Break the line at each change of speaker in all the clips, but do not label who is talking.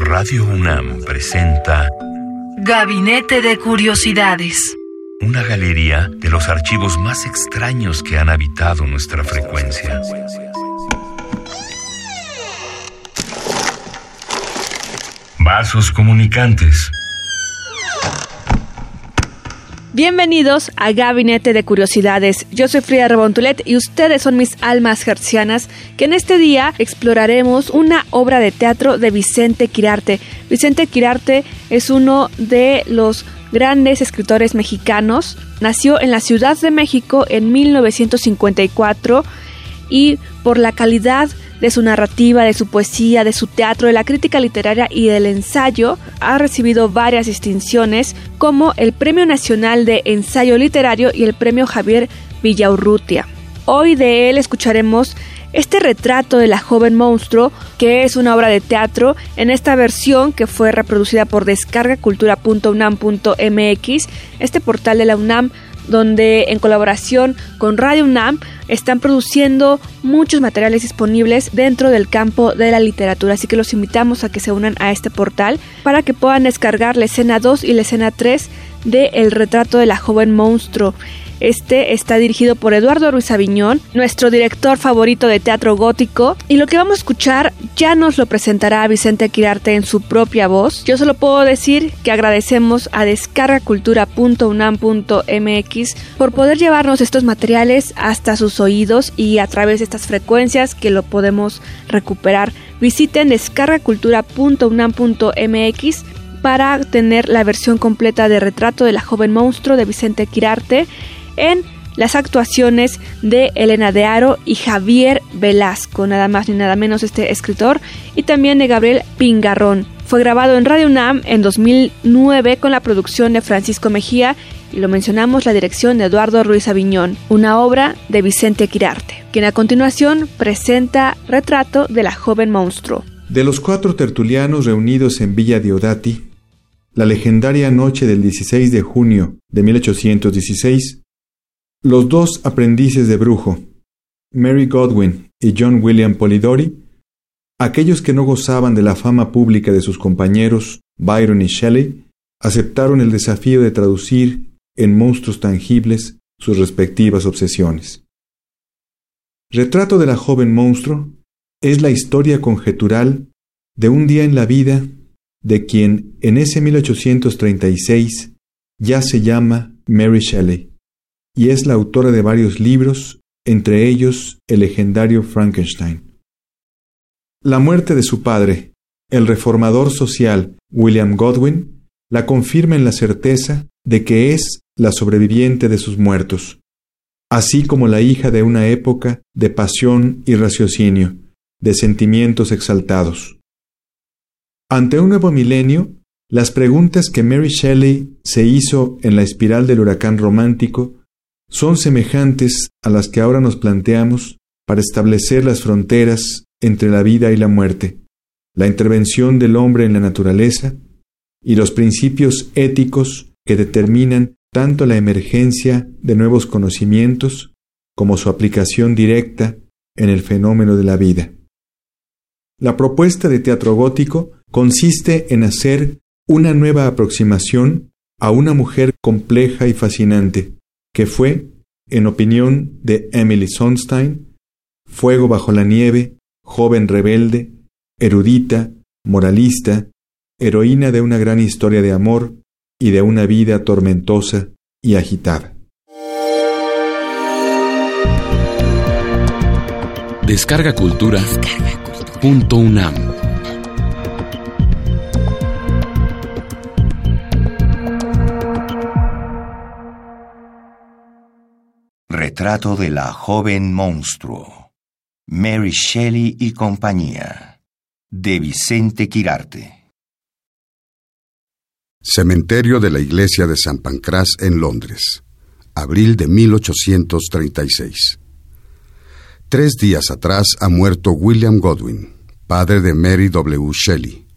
Radio UNAM presenta
Gabinete de Curiosidades.
Una galería de los archivos más extraños que han habitado nuestra frecuencia. Vasos comunicantes.
Bienvenidos a Gabinete de Curiosidades. Yo soy Frida Rebontulet y ustedes son mis almas gercianas que en este día exploraremos una obra de teatro de Vicente Quirarte. Vicente Quirarte es uno de los grandes escritores mexicanos. Nació en la Ciudad de México en 1954 y por la calidad de su narrativa, de su poesía, de su teatro, de la crítica literaria y del ensayo, ha recibido varias distinciones como el Premio Nacional de Ensayo Literario y el Premio Javier Villaurrutia. Hoy de él escucharemos este retrato de la joven monstruo, que es una obra de teatro, en esta versión que fue reproducida por descargacultura.unam.mx, este portal de la UNAM donde en colaboración con Radio UNAM están produciendo muchos materiales disponibles dentro del campo de la literatura, así que los invitamos a que se unan a este portal para que puedan descargar la escena 2 y la escena 3 de El retrato de la joven monstruo. Este está dirigido por Eduardo Ruiz Aviñón, nuestro director favorito de teatro gótico, y lo que vamos a escuchar ya nos lo presentará Vicente Quirarte en su propia voz. Yo solo puedo decir que agradecemos a descargacultura.unam.mx por poder llevarnos estos materiales hasta sus oídos y a través de estas frecuencias que lo podemos recuperar. Visiten descargacultura.unam.mx para tener la versión completa de Retrato de la joven monstruo de Vicente Quirarte en las actuaciones de Elena de Aro y Javier Velasco, nada más ni nada menos este escritor, y también de Gabriel Pingarrón. Fue grabado en Radio UNAM en 2009 con la producción de Francisco Mejía y lo mencionamos la dirección de Eduardo Ruiz Aviñón, una obra de Vicente Quirarte, quien a continuación presenta Retrato de la joven monstruo.
De los cuatro tertulianos reunidos en Villa Diodati, la legendaria noche del 16 de junio de 1816, los dos aprendices de brujo, Mary Godwin y John William Polidori, aquellos que no gozaban de la fama pública de sus compañeros Byron y Shelley, aceptaron el desafío de traducir en monstruos tangibles sus respectivas obsesiones. Retrato de la joven monstruo es la historia conjetural de un día en la vida de quien en ese 1836 ya se llama Mary Shelley y es la autora de varios libros, entre ellos el legendario Frankenstein. La muerte de su padre, el reformador social William Godwin, la confirma en la certeza de que es la sobreviviente de sus muertos, así como la hija de una época de pasión y raciocinio, de sentimientos exaltados. Ante un nuevo milenio, las preguntas que Mary Shelley se hizo en la espiral del huracán romántico son semejantes a las que ahora nos planteamos para establecer las fronteras entre la vida y la muerte, la intervención del hombre en la naturaleza y los principios éticos que determinan tanto la emergencia de nuevos conocimientos como su aplicación directa en el fenómeno de la vida. La propuesta de teatro gótico consiste en hacer una nueva aproximación a una mujer compleja y fascinante, que fue, en opinión de Emily Sonstein, Fuego bajo la nieve, joven rebelde, erudita, moralista, heroína de una gran historia de amor y de una vida tormentosa y agitada.
Descarga Cultura.
Retrato de la joven monstruo. Mary Shelley y compañía. De Vicente Quirarte.
Cementerio de la Iglesia de San Pancras en Londres, abril de 1836. Tres días atrás ha muerto William Godwin, padre de Mary W. Shelley,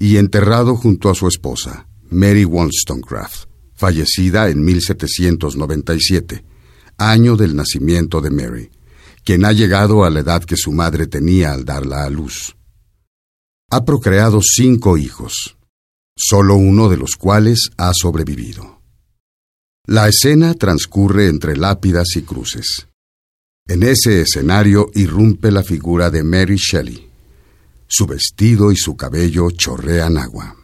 y enterrado junto a su esposa, Mary Wollstonecraft, fallecida en 1797, año del nacimiento de Mary, quien ha llegado a la edad que su madre tenía al darla a luz. Ha procreado cinco hijos, solo uno de los cuales ha sobrevivido. La escena transcurre entre lápidas y cruces. En ese escenario irrumpe la figura de Mary Shelley. Su vestido y su cabello chorrean agua.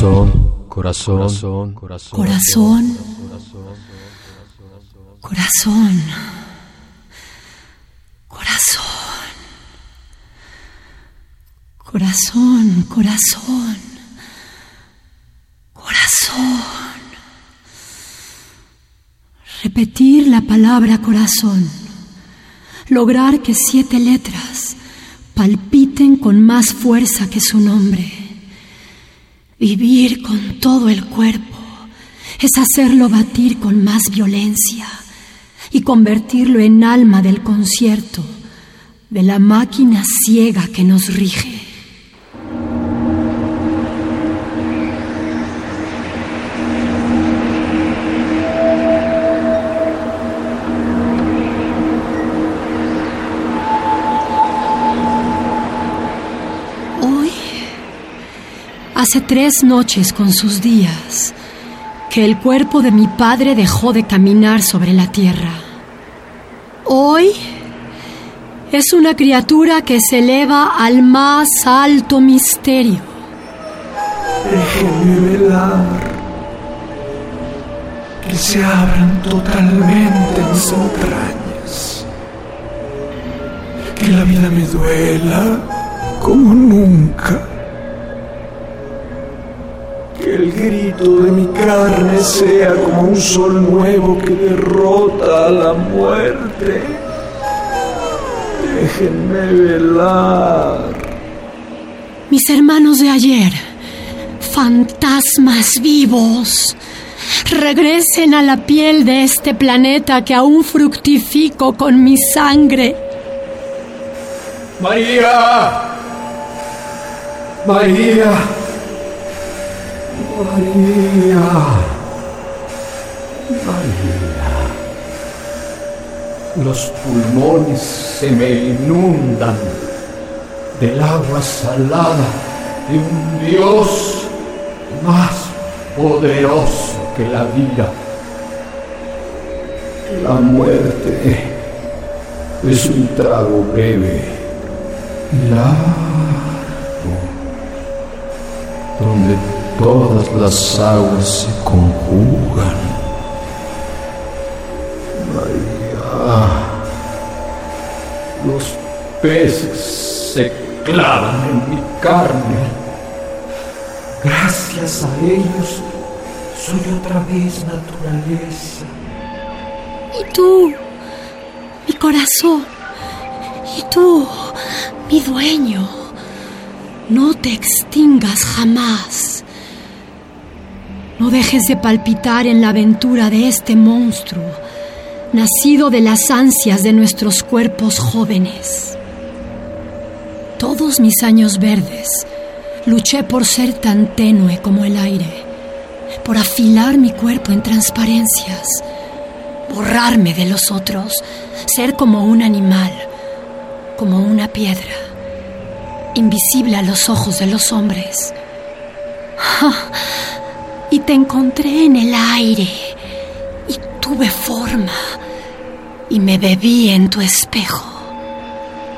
Corazón, corazón, corazón, corazón, corazón, corazón, corazón, corazón. Repetir la palabra corazón. Lograr que siete letras palpiten con más fuerza que su nombre Vivir con todo el cuerpo es hacerlo batir con más violencia y convertirlo en alma del concierto, de la máquina ciega que nos rige. Hace tres noches con sus días que el cuerpo de mi padre dejó de caminar sobre la tierra. Hoy es una criatura que se eleva al más alto misterio.
Déjenme velar, que se abran totalmente mis entrañas, que la vida me duela como nunca el grito de mi carne sea como un sol nuevo que derrota a la muerte. Déjenme velar.
Mis hermanos de ayer, fantasmas vivos, regresen a la piel de este planeta que aún fructifico con mi sangre.
María. María. María, María, los pulmones se me inundan del agua salada de un Dios más poderoso que la vida. La muerte es un trago breve, largo, donde todas las aguas se conjugan. María, los peces se clavan en mi carne. Gracias a ellos soy otra vez naturaleza.
Y tú, mi corazón, y tú, mi dueño, no te extingas jamás No dejes de palpitar en la aventura de este monstruo, nacido de las ansias de nuestros cuerpos jóvenes. Todos mis años verdes luché por ser tan tenue como el aire, por afilar mi cuerpo en transparencias, borrarme de los otros, ser como un animal, como una piedra, invisible a los ojos de los hombres. Y te encontré en el aire y tuve forma y me bebí en tu espejo.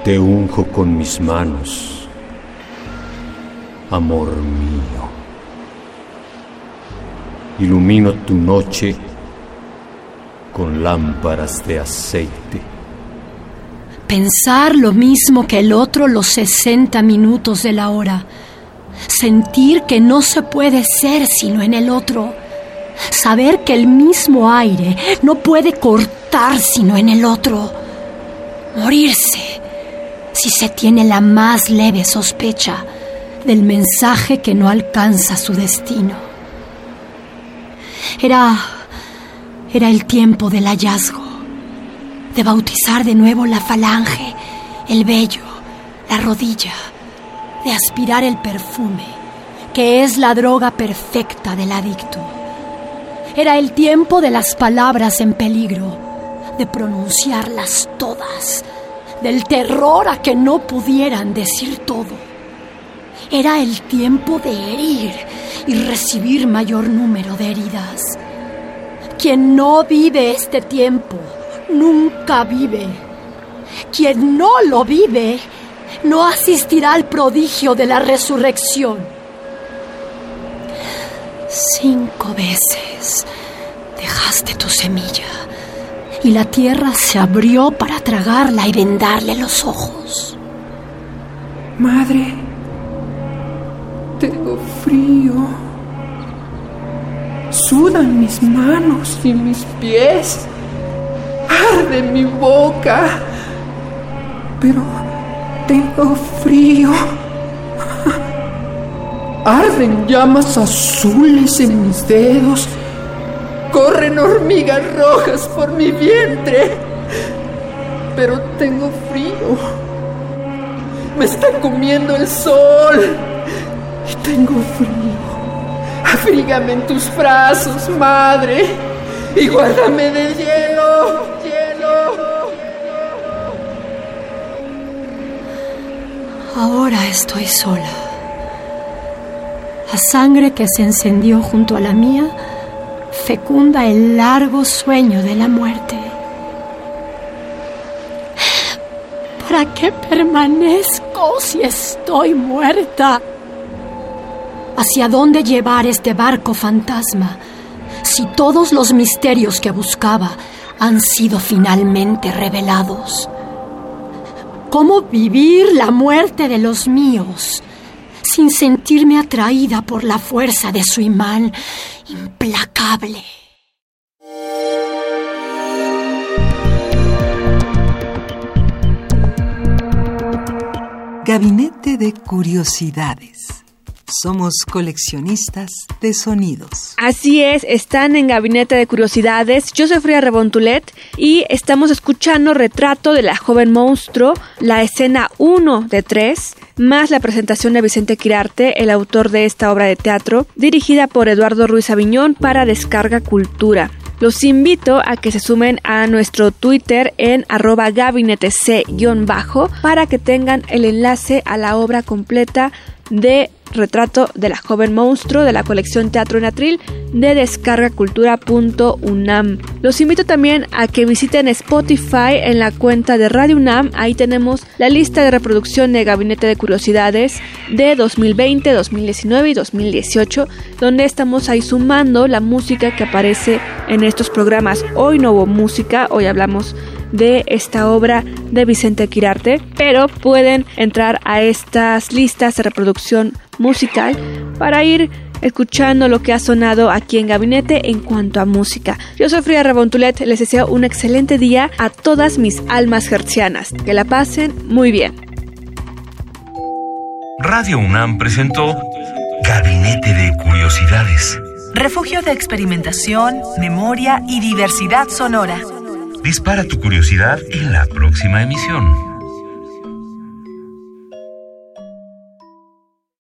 Te unjo con mis manos, amor mío. Ilumino tu noche con lámparas de aceite.
Pensar lo mismo que el otro los 60 minutos de la hora. Sentir que no se puede ser sino en el otro. Saber que el mismo aire no puede cortar sino en el otro. Morirse si se tiene la más leve sospecha del mensaje que no alcanza su destino. Era era el tiempo del hallazgo, de bautizar de nuevo la falange, el vello, la rodilla, de aspirar el perfume, que es la droga perfecta del adicto. Era el tiempo de las palabras en peligro, de pronunciarlas todas, del terror a que no pudieran decir todo. Era el tiempo de herir y recibir mayor número de heridas quien no vive este tiempo, nunca vive. Quien no lo vive, no asistirá al prodigio de la resurrección. Cinco veces dejaste tu semilla y la tierra se abrió para tragarla y vendarle los ojos.
Madre, tengo frío. Sudan mis manos y mis pies. Arde mi boca. Pero tengo frío. Arden llamas azules en mis dedos. Corren hormigas rojas por mi vientre. Pero tengo frío. Me está comiendo el sol. Y tengo frío. Afrígame en tus brazos, madre, y guárdame de hielo.
Estoy sola. La sangre que se encendió junto a la mía fecunda el largo sueño de la muerte. ¿Para qué permanezco si estoy muerta? ¿Hacia dónde llevar este barco fantasma si todos los misterios que buscaba han sido finalmente revelados? ¿Cómo vivir la muerte de los míos sin sentirme atraída por la fuerza de su imán implacable?
Gabinete de Curiosidades somos coleccionistas de sonidos.
Así es, están en Gabinete de Curiosidades. Yo soy Fría Rebontulet y estamos escuchando Retrato de la joven monstruo, la escena 1 de 3, más la presentación de Vicente Quirarte, el autor de esta obra de teatro, dirigida por Eduardo Ruiz Aviñón para Descarga Cultura. Los invito a que se sumen a nuestro Twitter en arroba gabinetec-bajo para que tengan el enlace a la obra completa de retrato de la joven monstruo de la colección Teatro en Atril de descargacultura.unam. Los invito también a que visiten Spotify en la cuenta de Radio UNAM. Ahí tenemos la lista de reproducción de Gabinete de Curiosidades de 2020, 2019 y 2018, donde estamos ahí sumando la música que aparece en estos programas. Hoy no hubo música, hoy hablamos de esta obra de Vicente Quirarte, pero pueden entrar a estas listas de reproducción musical para ir escuchando lo que ha sonado aquí en Gabinete en cuanto a música. Yo soy Frida Rebontulet, les deseo un excelente día a todas mis almas gercianas. Que la pasen muy bien.
Radio UNAM presentó Gabinete de Curiosidades
refugio de experimentación, memoria y diversidad sonora.
Dispara tu curiosidad en la próxima emisión.